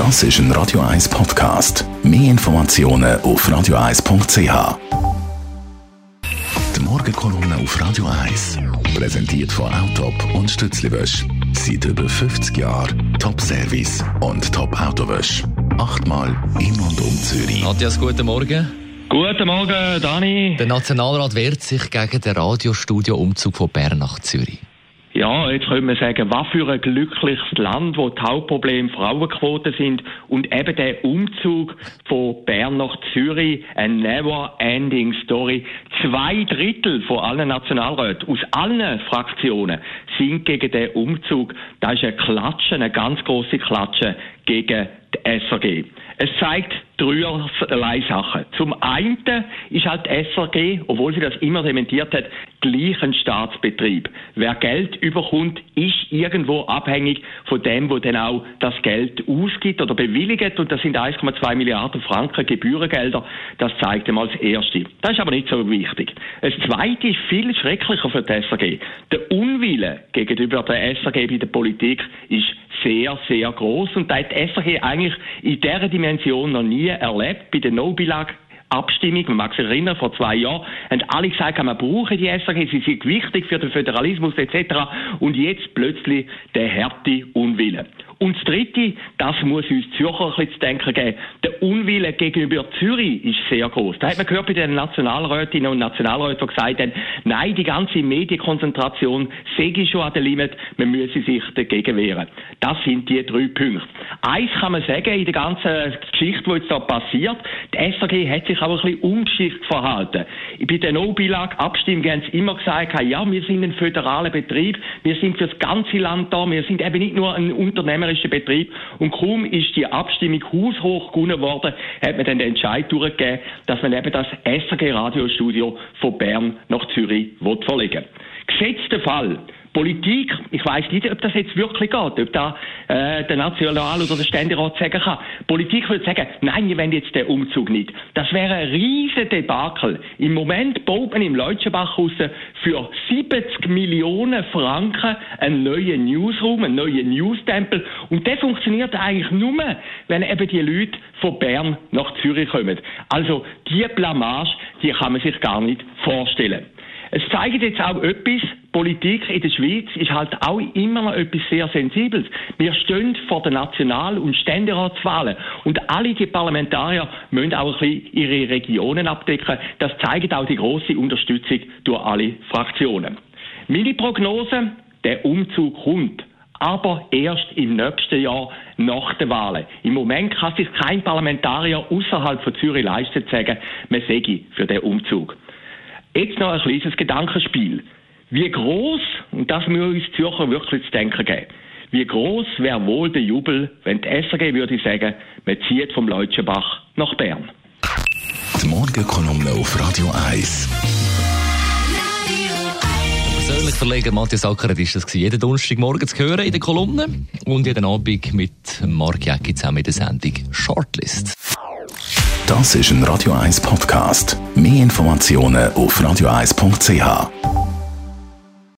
Das ist ein Radio 1 Podcast. Mehr Informationen auf radio1.ch. Die Morgenkolumne auf Radio 1 präsentiert von Autop und Stützliwösch. Seit über 50 Jahren Top-Service und Top-Autowösch. Achtmal in und um Zürich. Matthias, guten Morgen. Guten Morgen, Dani. Der Nationalrat wehrt sich gegen den Radiostudio-Umzug von Bern nach Zürich. Ja, jetzt können wir sagen, was für ein glückliches Land, wo die Hauptprobleme Frauenquoten sind und eben der Umzug von Bern nach Zürich, eine never-ending Story. Zwei Drittel von allen Nationalräten aus allen Fraktionen sind gegen den Umzug. Das ist eine Klatsche, eine ganz große Klatsche gegen die SRG. Es zeigt dreierlei Sachen. Zum einen ist halt die SRG, obwohl sie das immer dementiert hat, gleich ein Staatsbetrieb. Wer Geld überkommt, ist irgendwo abhängig von dem, wo dann auch das Geld ausgibt oder bewilligt. Und das sind 1,2 Milliarden Franken Gebührengelder. Das zeigt einmal das Erste. Das ist aber nicht so wichtig. Das Zweite ist viel schrecklicher für die SRG. Der Unwille gegenüber der SRG bei der Politik ist sehr, sehr groß und da hat die SRG eigentlich in dieser Dimension noch nie erlebt. Bei der No-Bilag Abstimmung, man mag sich erinnern, vor zwei Jahren, haben alle gesagt, man brauche die SRG, sie sind wichtig für den Föderalismus etc. Und jetzt plötzlich der härte Unwille. Und das Dritte, das muss uns Zürcher ein bisschen zu denken geben. Der Unwille gegenüber Zürich ist sehr groß. Da hat man gehört bei den Nationalrätinnen und Nationalräten, die gesagt haben, nein, die ganze Medienkonzentration sehe schon an der Limit, man müsse sich dagegen wehren. Das sind die drei Punkte. Eins kann man sagen, in der ganzen Geschichte, die jetzt da passiert, die SAG hat sich auch ein bisschen ungeschickt verhalten. Bei den No-Bilag-Abstimmungen haben sie immer gesagt, ja, wir sind ein föderaler Betrieb, wir sind für das ganze Land da, wir sind eben nicht nur ein Unternehmer unternehmerischen Betrieb. Und kaum ist die Abstimmung haushoch gewonnen worden, hat man dann den Entscheid durchgegeben, dass man eben das SRG Radiostudio von Bern nach Zürich verlegen will. Gesetzter Fall. Politik, ich weiß nicht, ob das jetzt wirklich geht, ob da äh, der National- oder der Ständerat sagen kann. Politik würde sagen, nein, wir wollen jetzt den Umzug nicht. Das wäre ein riesen Debakel. Im Moment baut man im Leutschenbach für 70 Millionen Franken einen neuen Newsroom, einen neuen Newstempel. Und der funktioniert eigentlich nur, wenn eben die Leute von Bern nach Zürich kommen. Also die Blamage, die kann man sich gar nicht vorstellen. Es zeigt jetzt auch etwas, Politik in der Schweiz ist halt auch immer noch etwas sehr Sensibles. Wir stehen vor den National- und Ständeratswahlen und alle die Parlamentarier müssen auch ein bisschen ihre Regionen abdecken. Das zeigt auch die große Unterstützung durch alle Fraktionen. Meine Prognose, der Umzug kommt aber erst im nächsten Jahr nach den Wahlen. Im Moment kann sich kein Parlamentarier außerhalb von Zürich leisten zu sagen, man säge für den Umzug. Jetzt noch ein kleines Gedankenspiel. Wie groß, und das muss uns Zürcher wirklich zu denken geben, wie groß wäre wohl der Jubel, wenn die SRG würde sagen, man zieht vom Leutschenbach nach Bern. Die Morgenkolumne auf Radio 1. Persönlich verlegen Matthias Ackeret ist das jeden Donnerstagmorgen zu hören in der Kolumne und jeden Abend mit Mark Jäcki zusammen in der Sendung Shortlist. Das ist ein Radio 1 Podcast. Mehr Informationen auf radio1.ch.